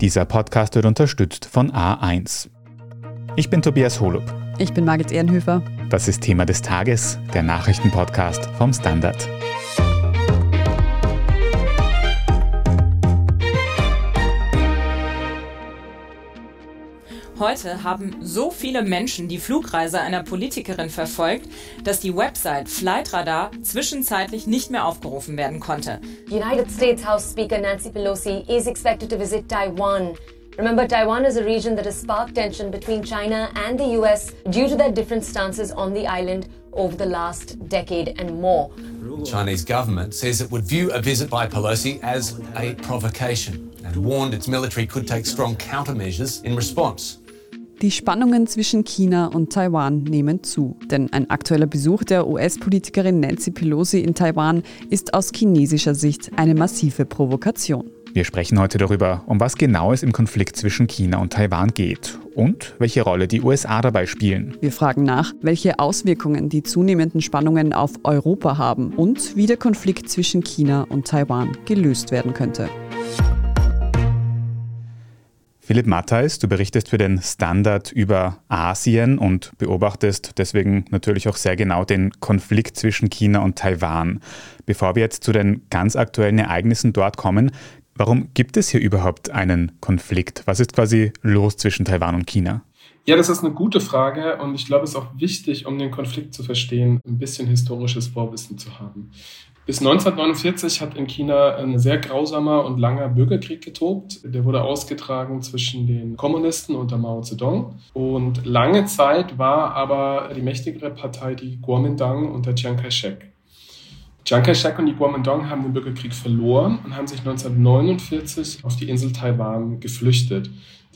Dieser Podcast wird unterstützt von A1. Ich bin Tobias Holub. Ich bin Margit Ehrenhöfer. Das ist Thema des Tages, der Nachrichtenpodcast vom Standard. Heute haben so viele Menschen die Flugreise einer Politikerin verfolgt, dass die Website Flightradar zwischenzeitlich nicht mehr aufgerufen werden konnte. United States House Speaker Nancy Pelosi is expected to visit Taiwan. Remember, Taiwan is a region that has sparked tension between China and the US due to their different stances on the island over the last decade and more. The Chinese government says it would view a visit by Pelosi as a provocation and warned its military could take strong countermeasures in response. Die Spannungen zwischen China und Taiwan nehmen zu, denn ein aktueller Besuch der US-Politikerin Nancy Pelosi in Taiwan ist aus chinesischer Sicht eine massive Provokation. Wir sprechen heute darüber, um was genau es im Konflikt zwischen China und Taiwan geht und welche Rolle die USA dabei spielen. Wir fragen nach, welche Auswirkungen die zunehmenden Spannungen auf Europa haben und wie der Konflikt zwischen China und Taiwan gelöst werden könnte. Philipp Mattheis, du berichtest für den Standard über Asien und beobachtest deswegen natürlich auch sehr genau den Konflikt zwischen China und Taiwan. Bevor wir jetzt zu den ganz aktuellen Ereignissen dort kommen, warum gibt es hier überhaupt einen Konflikt? Was ist quasi los zwischen Taiwan und China? Ja, das ist eine gute Frage und ich glaube, es ist auch wichtig, um den Konflikt zu verstehen, ein bisschen historisches Vorwissen zu haben. Bis 1949 hat in China ein sehr grausamer und langer Bürgerkrieg getobt. Der wurde ausgetragen zwischen den Kommunisten unter Mao Zedong. Und lange Zeit war aber die mächtigere Partei die Kuomintang unter Chiang Kai-shek. Chiang Kai-shek und die Kuomintang haben den Bürgerkrieg verloren und haben sich 1949 auf die Insel Taiwan geflüchtet.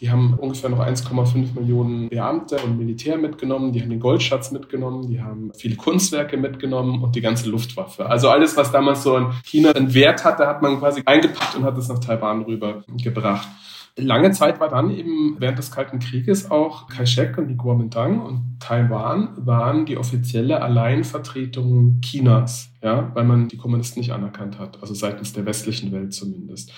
Die haben ungefähr noch 1,5 Millionen Beamte und Militär mitgenommen, die haben den Goldschatz mitgenommen, die haben viele Kunstwerke mitgenommen und die ganze Luftwaffe. Also alles, was damals so in China einen Wert hatte, hat man quasi eingepackt und hat es nach Taiwan rübergebracht. Lange Zeit war dann eben während des Kalten Krieges auch Kai-shek und die Kuomintang und Taiwan waren die offizielle Alleinvertretung Chinas, ja, weil man die Kommunisten nicht anerkannt hat, also seitens der westlichen Welt zumindest.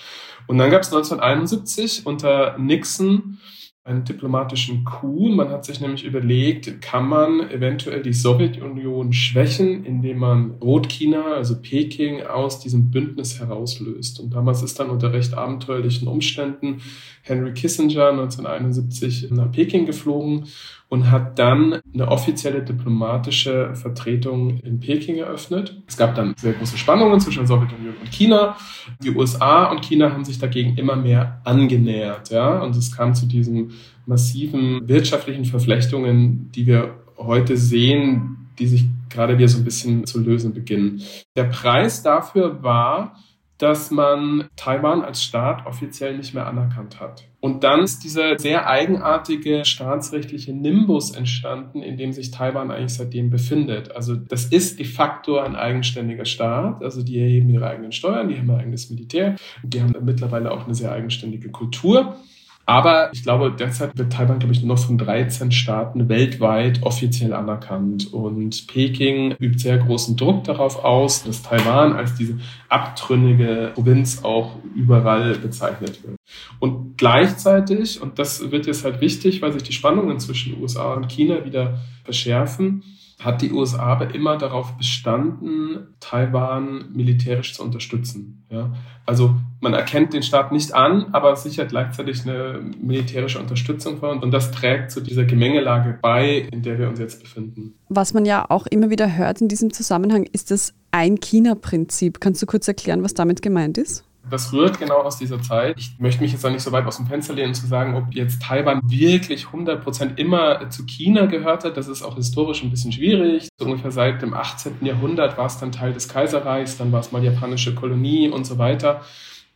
Und dann gab es 1971 unter Nixon einen diplomatischen Coup. Man hat sich nämlich überlegt, kann man eventuell die Sowjetunion schwächen, indem man Rotchina, also Peking, aus diesem Bündnis herauslöst. Und damals ist dann unter recht abenteuerlichen Umständen Henry Kissinger 1971 nach Peking geflogen und hat dann eine offizielle diplomatische Vertretung in Peking eröffnet. Es gab dann sehr große Spannungen zwischen der Sowjetunion und China. Die USA und China haben sich dagegen immer mehr angenähert, ja, und es kam zu diesen massiven wirtschaftlichen Verflechtungen, die wir heute sehen, die sich gerade wieder so ein bisschen zu lösen beginnen. Der Preis dafür war, dass man Taiwan als Staat offiziell nicht mehr anerkannt hat. Und dann ist dieser sehr eigenartige staatsrechtliche Nimbus entstanden, in dem sich Taiwan eigentlich seitdem befindet. Also das ist de facto ein eigenständiger Staat. Also die erheben ihre eigenen Steuern, die haben ein eigenes Militär, die haben mittlerweile auch eine sehr eigenständige Kultur. Aber ich glaube, derzeit wird Taiwan, glaube ich, nur noch von 13 Staaten weltweit offiziell anerkannt. Und Peking übt sehr großen Druck darauf aus, dass Taiwan als diese abtrünnige Provinz auch überall bezeichnet wird. Und gleichzeitig, und das wird jetzt halt wichtig, weil sich die Spannungen zwischen USA und China wieder verschärfen, hat die USA aber immer darauf bestanden, Taiwan militärisch zu unterstützen. Ja? Also man erkennt den Staat nicht an, aber sichert gleichzeitig eine militärische Unterstützung vor. Und das trägt zu dieser Gemengelage bei, in der wir uns jetzt befinden. Was man ja auch immer wieder hört in diesem Zusammenhang, ist das Ein-China-Prinzip. Kannst du kurz erklären, was damit gemeint ist? Das rührt genau aus dieser Zeit. Ich möchte mich jetzt auch nicht so weit aus dem Fenster lehnen, zu sagen, ob jetzt Taiwan wirklich 100% immer zu China gehört hat. Das ist auch historisch ein bisschen schwierig. So ungefähr seit dem 18. Jahrhundert war es dann Teil des Kaiserreichs, dann war es mal japanische Kolonie und so weiter.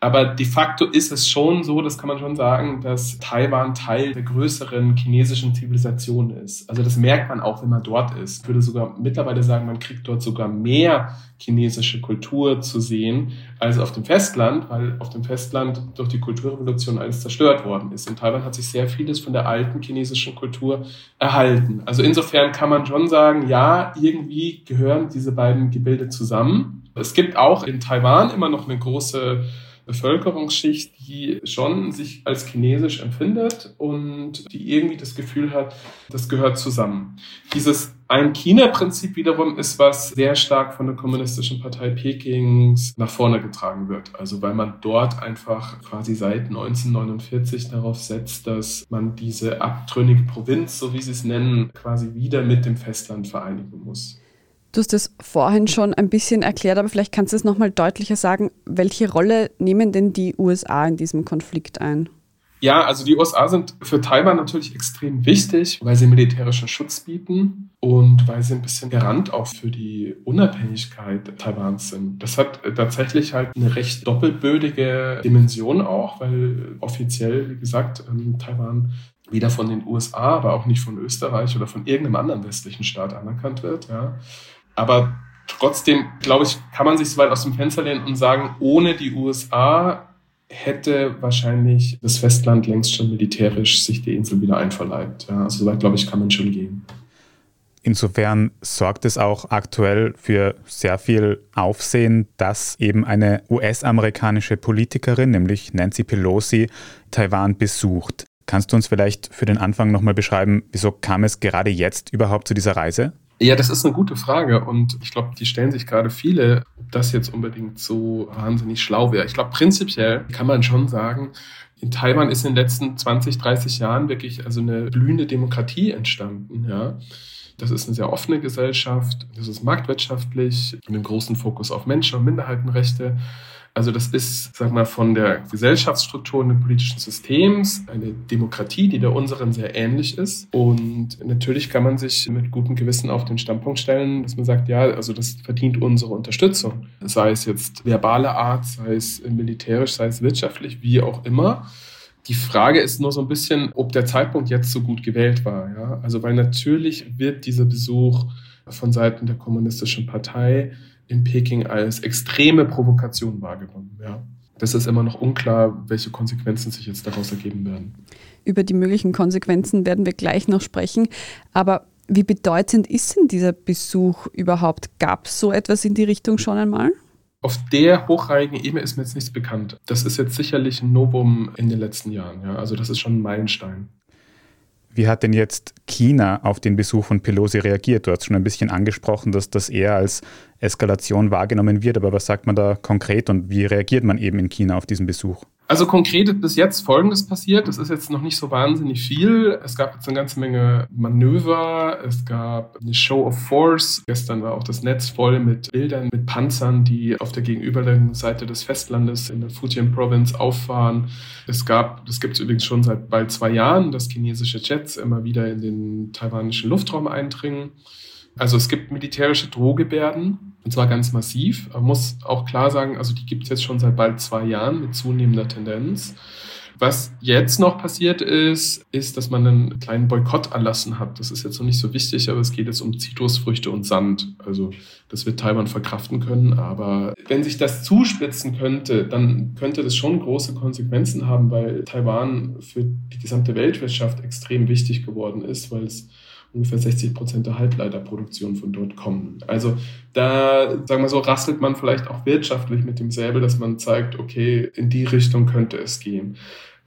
Aber de facto ist es schon so, das kann man schon sagen, dass Taiwan Teil der größeren chinesischen Zivilisation ist. Also das merkt man auch, wenn man dort ist. Ich würde sogar mittlerweile sagen, man kriegt dort sogar mehr chinesische Kultur zu sehen als auf dem Festland, weil auf dem Festland durch die Kulturrevolution alles zerstört worden ist. In Taiwan hat sich sehr vieles von der alten chinesischen Kultur erhalten. Also insofern kann man schon sagen, ja, irgendwie gehören diese beiden Gebilde zusammen. Es gibt auch in Taiwan immer noch eine große Bevölkerungsschicht, die schon sich als chinesisch empfindet und die irgendwie das Gefühl hat, das gehört zusammen. Dieses Ein-China-Prinzip wiederum ist, was sehr stark von der Kommunistischen Partei Pekings nach vorne getragen wird. Also weil man dort einfach quasi seit 1949 darauf setzt, dass man diese abtrünnige Provinz, so wie sie es nennen, quasi wieder mit dem Festland vereinigen muss. Du hast es vorhin schon ein bisschen erklärt, aber vielleicht kannst du es nochmal deutlicher sagen. Welche Rolle nehmen denn die USA in diesem Konflikt ein? Ja, also die USA sind für Taiwan natürlich extrem wichtig, weil sie militärischen Schutz bieten und weil sie ein bisschen Garant auch für die Unabhängigkeit Taiwans sind. Das hat tatsächlich halt eine recht doppelbödige Dimension auch, weil offiziell, wie gesagt, Taiwan weder von den USA, aber auch nicht von Österreich oder von irgendeinem anderen westlichen Staat anerkannt wird. Ja. Aber trotzdem, glaube ich, kann man sich so weit aus dem Fenster lehnen und sagen, ohne die USA hätte wahrscheinlich das Festland längst schon militärisch sich die Insel wieder einverleibt. Ja, also so weit, glaube ich, kann man schon gehen. Insofern sorgt es auch aktuell für sehr viel Aufsehen, dass eben eine US-amerikanische Politikerin, nämlich Nancy Pelosi, Taiwan besucht. Kannst du uns vielleicht für den Anfang nochmal beschreiben, wieso kam es gerade jetzt überhaupt zu dieser Reise? Ja, das ist eine gute Frage und ich glaube, die stellen sich gerade viele, ob das jetzt unbedingt so wahnsinnig schlau wäre. Ich glaube, prinzipiell kann man schon sagen, in Taiwan ist in den letzten 20, 30 Jahren wirklich also eine blühende Demokratie entstanden, ja. Das ist eine sehr offene Gesellschaft, das ist marktwirtschaftlich, mit einem großen Fokus auf Menschen- und Minderheitenrechte. Also das ist, sag mal, von der Gesellschaftsstruktur und des politischen Systems eine Demokratie, die der unseren sehr ähnlich ist. Und natürlich kann man sich mit gutem Gewissen auf den Standpunkt stellen, dass man sagt, ja, also das verdient unsere Unterstützung. Sei es jetzt verbale Art, sei es militärisch, sei es wirtschaftlich, wie auch immer. Die Frage ist nur so ein bisschen, ob der Zeitpunkt jetzt so gut gewählt war. Ja? Also weil natürlich wird dieser Besuch von Seiten der Kommunistischen Partei in Peking als extreme Provokation wahrgenommen. Ja. Das ist immer noch unklar, welche Konsequenzen sich jetzt daraus ergeben werden. Über die möglichen Konsequenzen werden wir gleich noch sprechen. Aber wie bedeutend ist denn dieser Besuch überhaupt? Gab es so etwas in die Richtung schon einmal? Auf der hochrangigen Ebene ist mir jetzt nichts bekannt. Das ist jetzt sicherlich ein Novum in den letzten Jahren. Ja. Also das ist schon ein Meilenstein. Wie hat denn jetzt China auf den Besuch von Pelosi reagiert? Du hast schon ein bisschen angesprochen, dass das eher als Eskalation wahrgenommen wird, aber was sagt man da konkret und wie reagiert man eben in China auf diesen Besuch? Also konkret ist bis jetzt Folgendes passiert. Es ist jetzt noch nicht so wahnsinnig viel. Es gab jetzt eine ganze Menge Manöver. Es gab eine Show of Force. Gestern war auch das Netz voll mit Bildern, mit Panzern, die auf der gegenüberliegenden Seite des Festlandes in der Fujian Province auffahren. Es gab, das gibt es übrigens schon seit bald zwei Jahren, dass chinesische Jets immer wieder in den taiwanischen Luftraum eindringen. Also es gibt militärische Drohgebärden, und zwar ganz massiv. Man muss auch klar sagen, also die gibt es jetzt schon seit bald zwei Jahren mit zunehmender Tendenz. Was jetzt noch passiert ist, ist, dass man einen kleinen Boykott erlassen hat. Das ist jetzt noch nicht so wichtig, aber es geht jetzt um Zitrusfrüchte und Sand. Also das wird Taiwan verkraften können. Aber wenn sich das zuspitzen könnte, dann könnte das schon große Konsequenzen haben, weil Taiwan für die gesamte Weltwirtschaft extrem wichtig geworden ist, weil es ungefähr 60 Prozent der Halbleiterproduktion von dort kommen. Also da, sagen wir so, rastelt man vielleicht auch wirtschaftlich mit dem Säbel, dass man zeigt, okay, in die Richtung könnte es gehen.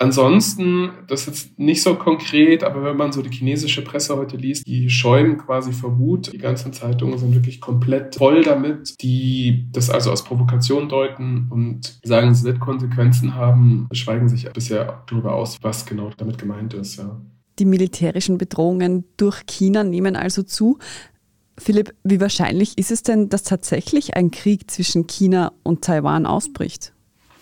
Ansonsten, das ist jetzt nicht so konkret, aber wenn man so die chinesische Presse heute liest, die schäumen quasi vor Wut. Die ganzen Zeitungen sind wirklich komplett voll damit, die das also als Provokation deuten und sagen, es wird Konsequenzen haben, schweigen sich bisher darüber aus, was genau damit gemeint ist. Ja. Die militärischen Bedrohungen durch China nehmen also zu. Philipp, wie wahrscheinlich ist es denn, dass tatsächlich ein Krieg zwischen China und Taiwan ausbricht?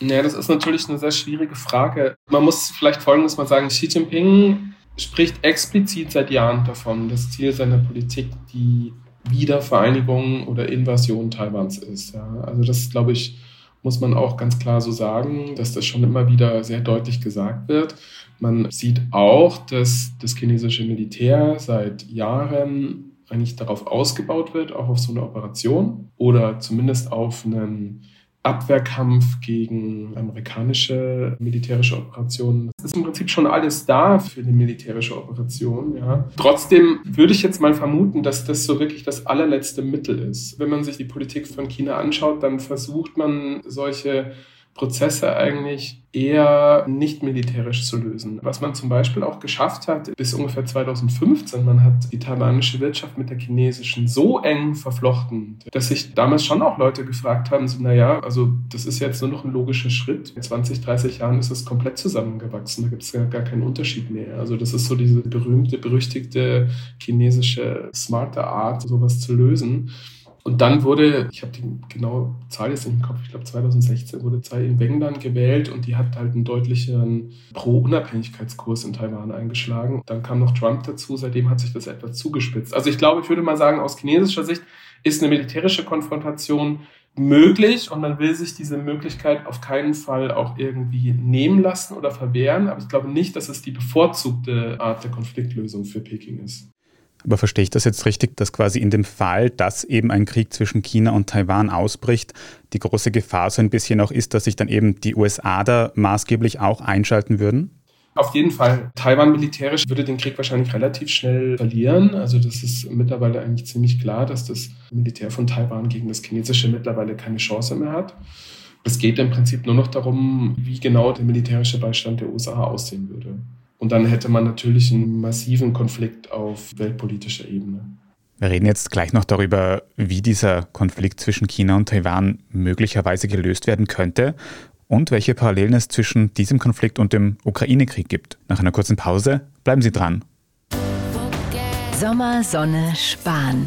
Ja, das ist natürlich eine sehr schwierige Frage. Man muss vielleicht Folgendes mal sagen. Xi Jinping spricht explizit seit Jahren davon, das Ziel seiner Politik die Wiedervereinigung oder Invasion Taiwans ist. Ja. Also das, glaube ich, muss man auch ganz klar so sagen, dass das schon immer wieder sehr deutlich gesagt wird. Man sieht auch, dass das chinesische Militär seit Jahren eigentlich darauf ausgebaut wird, auch auf so eine Operation oder zumindest auf einen Abwehrkampf gegen amerikanische militärische Operationen. Es ist im Prinzip schon alles da für eine militärische Operation. Ja. Trotzdem würde ich jetzt mal vermuten, dass das so wirklich das allerletzte Mittel ist. Wenn man sich die Politik von China anschaut, dann versucht man solche Prozesse eigentlich eher nicht militärisch zu lösen. Was man zum Beispiel auch geschafft hat, bis ungefähr 2015, man hat die taiwanische Wirtschaft mit der chinesischen so eng verflochten, dass sich damals schon auch Leute gefragt haben, so, naja, also das ist jetzt nur noch ein logischer Schritt. In 20, 30 Jahren ist es komplett zusammengewachsen, da gibt es gar, keinen Unterschied mehr. Also das ist so diese berühmte, berüchtigte chinesische smarte Art, sowas zu lösen. Und dann wurde, ich habe die genaue Zahl jetzt nicht im Kopf, ich glaube 2016 wurde Tsai Ing-wen dann gewählt und die hat halt einen deutlichen Pro-Unabhängigkeitskurs in Taiwan eingeschlagen. Dann kam noch Trump dazu, seitdem hat sich das etwas zugespitzt. Also ich glaube, ich würde mal sagen, aus chinesischer Sicht ist eine militärische Konfrontation möglich und man will sich diese Möglichkeit auf keinen Fall auch irgendwie nehmen lassen oder verwehren. Aber ich glaube nicht, dass es die bevorzugte Art der Konfliktlösung für Peking ist. Aber verstehe ich das jetzt richtig, dass quasi in dem Fall, dass eben ein Krieg zwischen China und Taiwan ausbricht, die große Gefahr so ein bisschen auch ist, dass sich dann eben die USA da maßgeblich auch einschalten würden? Auf jeden Fall. Taiwan militärisch würde den Krieg wahrscheinlich relativ schnell verlieren. Also das ist mittlerweile eigentlich ziemlich klar, dass das Militär von Taiwan gegen das chinesische mittlerweile keine Chance mehr hat. Es geht im Prinzip nur noch darum, wie genau der militärische Beistand der USA aussehen würde. Und dann hätte man natürlich einen massiven Konflikt auf weltpolitischer Ebene. Wir reden jetzt gleich noch darüber, wie dieser Konflikt zwischen China und Taiwan möglicherweise gelöst werden könnte und welche Parallelen es zwischen diesem Konflikt und dem Ukraine-Krieg gibt. Nach einer kurzen Pause bleiben Sie dran. Sommer, Sonne, Spahn.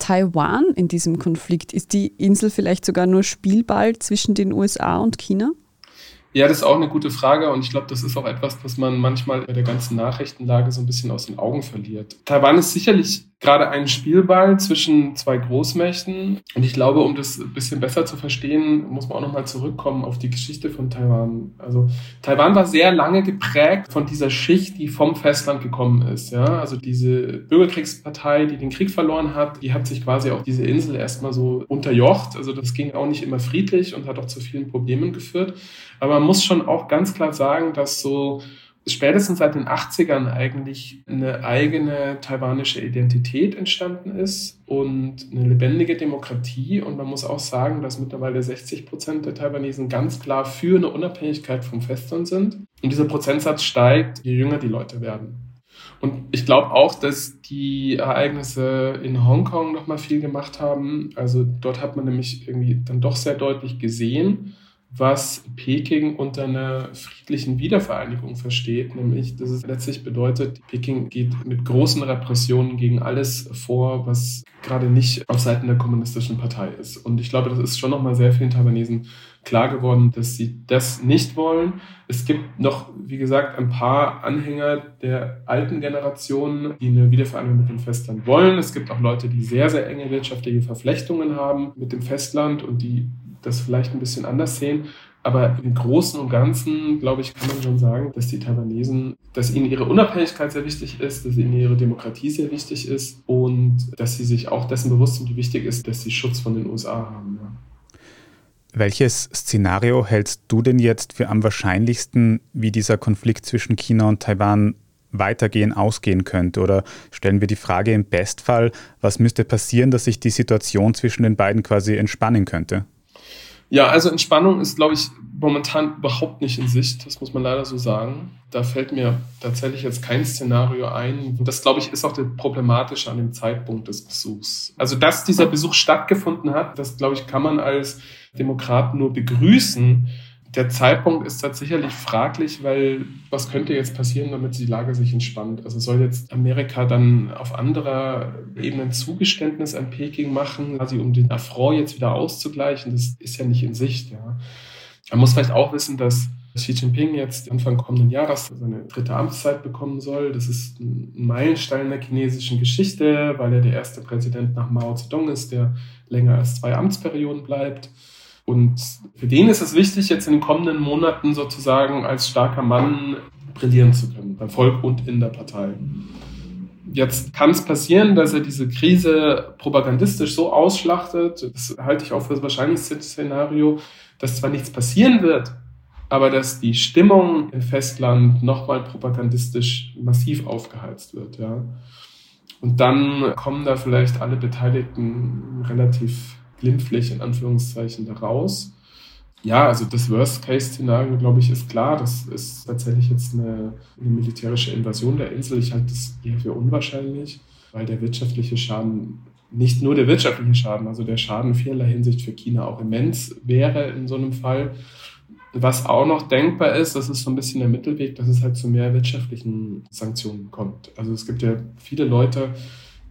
Taiwan in diesem Konflikt? Ist die Insel vielleicht sogar nur Spielball zwischen den USA und China? Ja, das ist auch eine gute Frage und ich glaube, das ist auch etwas, was man manchmal bei der ganzen Nachrichtenlage so ein bisschen aus den Augen verliert. Taiwan ist sicherlich gerade ein Spielball zwischen zwei Großmächten. Und ich glaube, um das ein bisschen besser zu verstehen, muss man auch nochmal zurückkommen auf die Geschichte von Taiwan. Also Taiwan war sehr lange geprägt von dieser Schicht, die vom Festland gekommen ist. Ja? Also diese Bürgerkriegspartei, die den Krieg verloren hat, die hat sich quasi auf diese Insel erstmal so unterjocht. Also das ging auch nicht immer friedlich und hat auch zu vielen Problemen geführt. Aber man muss schon auch ganz klar sagen, dass so spätestens seit den 80ern eigentlich eine eigene taiwanische Identität entstanden ist und eine lebendige Demokratie. Und man muss auch sagen, dass mittlerweile 60 Prozent der Taiwanesen ganz klar für eine Unabhängigkeit vom Festland sind. Und dieser Prozentsatz steigt, je jünger die Leute werden. Und ich glaube auch, dass die Ereignisse in Hongkong nochmal viel gemacht haben. Also dort hat man nämlich irgendwie dann doch sehr deutlich gesehen, was Peking unter einer friedlichen Wiedervereinigung versteht, nämlich dass es letztlich bedeutet, Peking geht mit großen Repressionen gegen alles vor, was gerade nicht auf Seiten der kommunistischen Partei ist. Und ich glaube, das ist schon nochmal sehr vielen Taiwanesen klar geworden, dass sie das nicht wollen. Es gibt noch, wie gesagt, ein paar Anhänger der alten Generation, die eine Wiedervereinigung mit dem Festland wollen. Es gibt auch Leute, die sehr, sehr enge wirtschaftliche Verflechtungen haben mit dem Festland und die das vielleicht ein bisschen anders sehen. Aber im Großen und Ganzen, glaube ich, kann man schon sagen, dass die Taiwanesen, dass ihnen ihre Unabhängigkeit sehr wichtig ist, dass ihnen ihre Demokratie sehr wichtig ist und dass sie sich auch dessen bewusst sind, wie wichtig ist, dass sie Schutz von den USA haben. Ja. Welches Szenario hältst du denn jetzt für am wahrscheinlichsten, wie dieser Konflikt zwischen China und Taiwan weitergehen, ausgehen könnte? Oder stellen wir die Frage im Bestfall, was müsste passieren, dass sich die Situation zwischen den beiden quasi entspannen könnte? Ja, also Entspannung ist, glaube ich, momentan überhaupt nicht in Sicht. Das muss man leider so sagen. Da fällt mir tatsächlich jetzt kein Szenario ein. Das, glaube ich, ist auch das Problematische an dem Zeitpunkt des Besuchs. Also, dass dieser Besuch stattgefunden hat, das, glaube ich, kann man als Demokrat nur begrüßen der Zeitpunkt ist tatsächlich fraglich, weil was könnte jetzt passieren, damit die Lage sich entspannt? Also soll jetzt Amerika dann auf anderer Ebene ein Zugeständnis an Peking machen, quasi um den Affront jetzt wieder auszugleichen? Das ist ja nicht in Sicht. Ja. Man muss vielleicht auch wissen, dass Xi Jinping jetzt Anfang kommenden Jahres seine dritte Amtszeit bekommen soll. Das ist ein Meilenstein der chinesischen Geschichte, weil er der erste Präsident nach Mao Zedong ist, der länger als zwei Amtsperioden bleibt. Und für den ist es wichtig, jetzt in den kommenden Monaten sozusagen als starker Mann brillieren zu können, beim Volk und in der Partei. Jetzt kann es passieren, dass er diese Krise propagandistisch so ausschlachtet, das halte ich auch für das wahrscheinlichste Szenario, dass zwar nichts passieren wird, aber dass die Stimmung im Festland nochmal propagandistisch massiv aufgeheizt wird. Ja. Und dann kommen da vielleicht alle Beteiligten relativ glimpflich in Anführungszeichen da raus. Ja, also das Worst-Case-Szenario, glaube ich, ist klar. Das ist tatsächlich jetzt eine, eine militärische Invasion der Insel. Ich halte das eher für unwahrscheinlich, weil der wirtschaftliche Schaden, nicht nur der wirtschaftliche Schaden, also der Schaden vielerlei Hinsicht für China auch immens wäre in so einem Fall. Was auch noch denkbar ist, das ist so ein bisschen der Mittelweg, dass es halt zu mehr wirtschaftlichen Sanktionen kommt. Also es gibt ja viele Leute,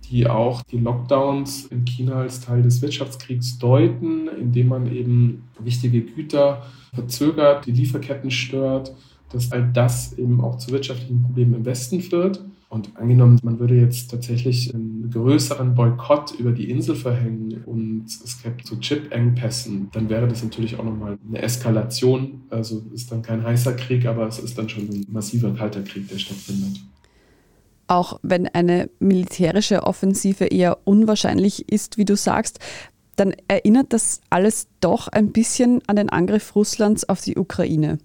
die auch die Lockdowns in China als Teil des Wirtschaftskriegs deuten, indem man eben wichtige Güter verzögert, die Lieferketten stört, dass all das eben auch zu wirtschaftlichen Problemen im Westen führt. Und angenommen, man würde jetzt tatsächlich einen größeren Boykott über die Insel verhängen und es gäbe zu Chip-Engpässen, dann wäre das natürlich auch nochmal eine Eskalation. Also ist dann kein heißer Krieg, aber es ist dann schon ein massiver kalter Krieg, der stattfindet auch wenn eine militärische Offensive eher unwahrscheinlich ist, wie du sagst, dann erinnert das alles doch ein bisschen an den Angriff Russlands auf die Ukraine.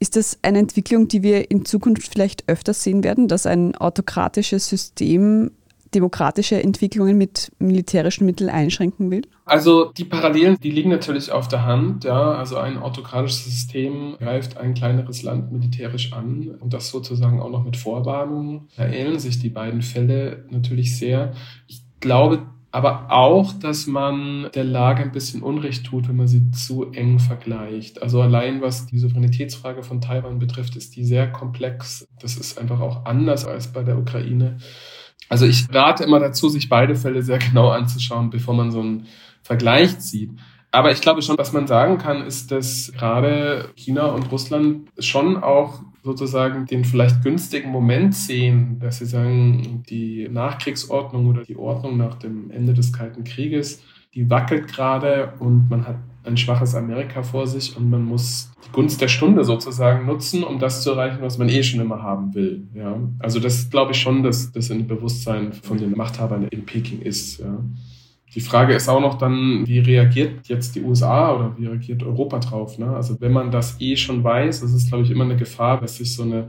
Ist das eine Entwicklung, die wir in Zukunft vielleicht öfter sehen werden, dass ein autokratisches System demokratische Entwicklungen mit militärischen Mitteln einschränken will? Also die Parallelen, die liegen natürlich auf der Hand. Ja. Also ein autokratisches System greift ein kleineres Land militärisch an und das sozusagen auch noch mit Vorwarnung. Da ähneln sich die beiden Fälle natürlich sehr. Ich glaube aber auch, dass man der Lage ein bisschen Unrecht tut, wenn man sie zu eng vergleicht. Also allein was die Souveränitätsfrage von Taiwan betrifft, ist die sehr komplex. Das ist einfach auch anders als bei der Ukraine. Also ich rate immer dazu, sich beide Fälle sehr genau anzuschauen, bevor man so einen Vergleich zieht. Aber ich glaube schon, was man sagen kann, ist, dass gerade China und Russland schon auch sozusagen den vielleicht günstigen Moment sehen, dass sie sagen, die Nachkriegsordnung oder die Ordnung nach dem Ende des Kalten Krieges, die wackelt gerade und man hat ein schwaches Amerika vor sich und man muss die Gunst der Stunde sozusagen nutzen, um das zu erreichen, was man eh schon immer haben will. Ja? Also das glaube ich schon, dass das in Bewusstsein von den Machthabern in Peking ist. Ja? Die Frage ist auch noch dann, wie reagiert jetzt die USA oder wie reagiert Europa drauf? Ne? Also wenn man das eh schon weiß, das ist, glaube ich, immer eine Gefahr, dass sich so eine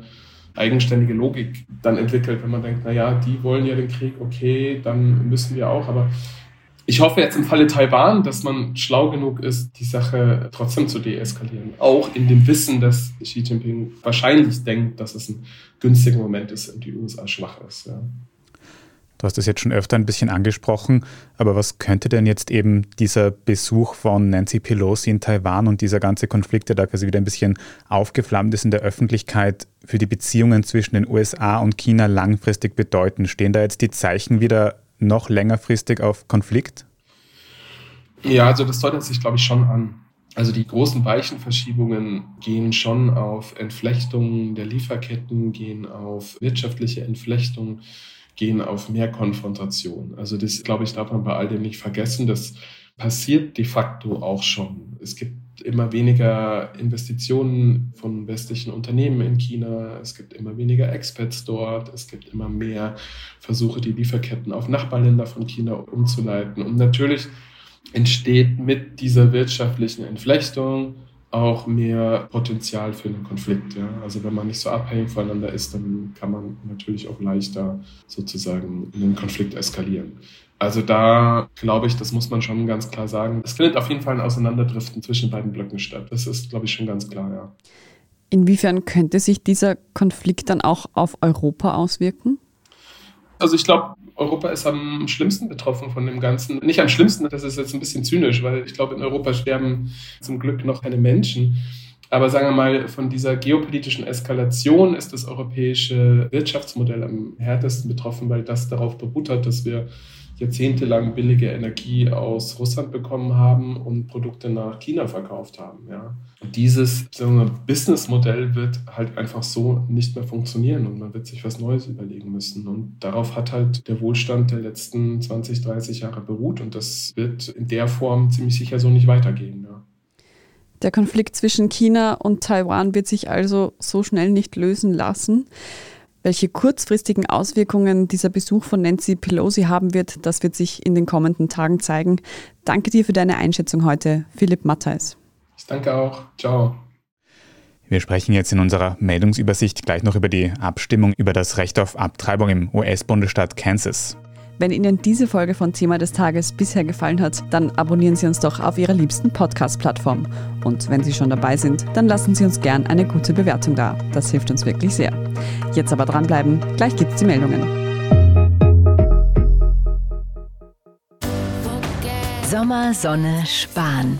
eigenständige Logik dann entwickelt, wenn man denkt, na ja, die wollen ja den Krieg, okay, dann müssen wir auch, aber ich hoffe jetzt im Falle Taiwan, dass man schlau genug ist, die Sache trotzdem zu deeskalieren. Auch in dem Wissen, dass Xi Jinping wahrscheinlich denkt, dass es ein günstiger Moment ist und die USA schwach ist. Ja. Du hast das jetzt schon öfter ein bisschen angesprochen, aber was könnte denn jetzt eben dieser Besuch von Nancy Pelosi in Taiwan und dieser ganze Konflikt, der da quasi wieder ein bisschen aufgeflammt ist in der Öffentlichkeit, für die Beziehungen zwischen den USA und China langfristig bedeuten? Stehen da jetzt die Zeichen wieder noch längerfristig auf Konflikt? Ja, also das deutet sich, glaube ich, schon an. Also die großen Weichenverschiebungen gehen schon auf Entflechtungen der Lieferketten, gehen auf wirtschaftliche Entflechtungen, gehen auf mehr Konfrontation. Also das, glaube ich, darf man bei all dem nicht vergessen. Das passiert de facto auch schon. Es gibt immer weniger Investitionen von westlichen Unternehmen in China, es gibt immer weniger Expats dort, es gibt immer mehr Versuche, die Lieferketten auf Nachbarländer von China umzuleiten. Und natürlich entsteht mit dieser wirtschaftlichen Entflechtung auch mehr Potenzial für einen Konflikt. Ja? Also wenn man nicht so abhängig voneinander ist, dann kann man natürlich auch leichter sozusagen einen Konflikt eskalieren. Also da glaube ich, das muss man schon ganz klar sagen. Es findet auf jeden Fall ein Auseinanderdriften zwischen beiden Blöcken statt. Das ist, glaube ich, schon ganz klar, ja. Inwiefern könnte sich dieser Konflikt dann auch auf Europa auswirken? Also ich glaube, Europa ist am schlimmsten betroffen von dem Ganzen. Nicht am schlimmsten, das ist jetzt ein bisschen zynisch, weil ich glaube, in Europa sterben zum Glück noch keine Menschen. Aber sagen wir mal, von dieser geopolitischen Eskalation ist das europäische Wirtschaftsmodell am härtesten betroffen, weil das darauf beruht hat, dass wir jahrzehntelang billige Energie aus Russland bekommen haben und Produkte nach China verkauft haben. Ja. Und dieses Businessmodell wird halt einfach so nicht mehr funktionieren und man wird sich was Neues überlegen müssen. Und darauf hat halt der Wohlstand der letzten 20, 30 Jahre beruht und das wird in der Form ziemlich sicher so nicht weitergehen. Ja. Der Konflikt zwischen China und Taiwan wird sich also so schnell nicht lösen lassen. Welche kurzfristigen Auswirkungen dieser Besuch von Nancy Pelosi haben wird, das wird sich in den kommenden Tagen zeigen. Danke dir für deine Einschätzung heute, Philipp Mattheis. Ich danke auch. Ciao. Wir sprechen jetzt in unserer Meldungsübersicht gleich noch über die Abstimmung über das Recht auf Abtreibung im US-Bundesstaat Kansas. Wenn Ihnen diese Folge von Thema des Tages bisher gefallen hat, dann abonnieren Sie uns doch auf Ihrer liebsten Podcast-Plattform. Und wenn Sie schon dabei sind, dann lassen Sie uns gern eine gute Bewertung da. Das hilft uns wirklich sehr. Jetzt aber dranbleiben, gleich gibt's die Meldungen. Sommer, Sonne, Spahn.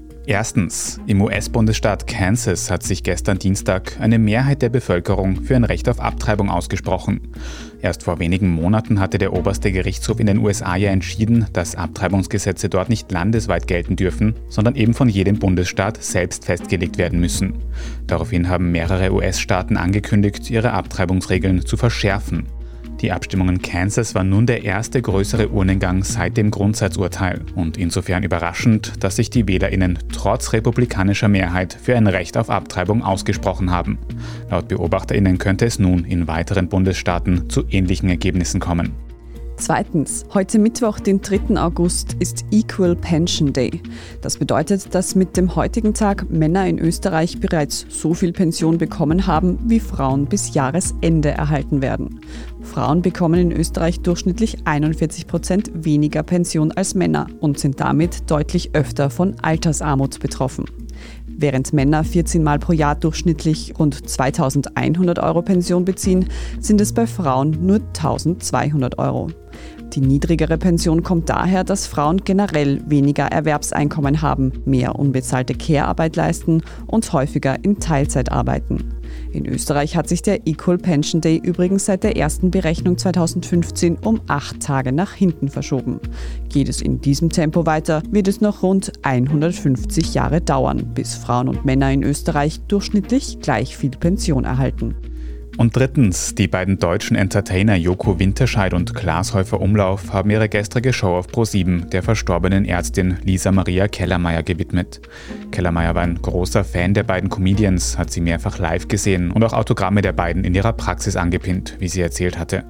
Erstens, im US-Bundesstaat Kansas hat sich gestern Dienstag eine Mehrheit der Bevölkerung für ein Recht auf Abtreibung ausgesprochen. Erst vor wenigen Monaten hatte der oberste Gerichtshof in den USA ja entschieden, dass Abtreibungsgesetze dort nicht landesweit gelten dürfen, sondern eben von jedem Bundesstaat selbst festgelegt werden müssen. Daraufhin haben mehrere US-Staaten angekündigt, ihre Abtreibungsregeln zu verschärfen. Die Abstimmung in Kansas war nun der erste größere Urnengang seit dem Grundsatzurteil und insofern überraschend, dass sich die Wählerinnen trotz republikanischer Mehrheit für ein Recht auf Abtreibung ausgesprochen haben. Laut Beobachterinnen könnte es nun in weiteren Bundesstaaten zu ähnlichen Ergebnissen kommen. Zweitens, heute Mittwoch, den 3. August, ist Equal Pension Day. Das bedeutet, dass mit dem heutigen Tag Männer in Österreich bereits so viel Pension bekommen haben, wie Frauen bis Jahresende erhalten werden. Frauen bekommen in Österreich durchschnittlich 41 Prozent weniger Pension als Männer und sind damit deutlich öfter von Altersarmut betroffen. Während Männer 14 Mal pro Jahr durchschnittlich rund 2100 Euro Pension beziehen, sind es bei Frauen nur 1200 Euro. Die niedrigere Pension kommt daher, dass Frauen generell weniger Erwerbseinkommen haben, mehr unbezahlte Care-Arbeit leisten und häufiger in Teilzeit arbeiten. In Österreich hat sich der Equal Pension Day übrigens seit der ersten Berechnung 2015 um acht Tage nach hinten verschoben. Geht es in diesem Tempo weiter, wird es noch rund 150 Jahre dauern, bis Frauen und Männer in Österreich durchschnittlich gleich viel Pension erhalten. Und drittens, die beiden deutschen Entertainer Joko Winterscheid und Klaas Häufer Umlauf haben ihre gestrige Show auf Pro7 der verstorbenen Ärztin Lisa Maria Kellermeier gewidmet. Kellermeier war ein großer Fan der beiden Comedians, hat sie mehrfach live gesehen und auch Autogramme der beiden in ihrer Praxis angepinnt, wie sie erzählt hatte.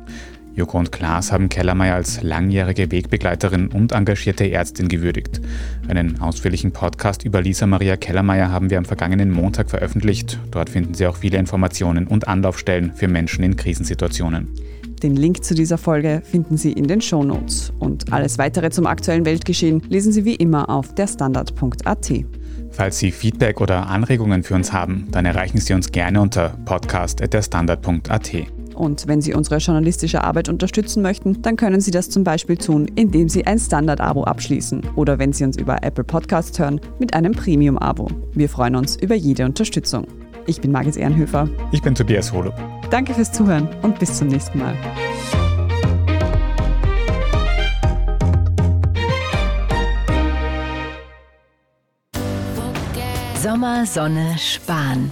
Joko und Klaas haben Kellermeier als langjährige Wegbegleiterin und engagierte Ärztin gewürdigt. Einen ausführlichen Podcast über Lisa Maria Kellermeier haben wir am vergangenen Montag veröffentlicht. Dort finden Sie auch viele Informationen und Anlaufstellen für Menschen in Krisensituationen. Den Link zu dieser Folge finden Sie in den Shownotes. Und alles weitere zum aktuellen Weltgeschehen lesen Sie wie immer auf derstandard.at. Falls Sie Feedback oder Anregungen für uns haben, dann erreichen Sie uns gerne unter podcast.derstandard.at. Und wenn Sie unsere journalistische Arbeit unterstützen möchten, dann können Sie das zum Beispiel tun, indem Sie ein Standard-Abo abschließen oder wenn Sie uns über Apple Podcasts hören, mit einem Premium-Abo. Wir freuen uns über jede Unterstützung. Ich bin Margit Ehrenhöfer. Ich bin Tobias Holub. Danke fürs Zuhören und bis zum nächsten Mal. Sommer, Sonne, Spahn.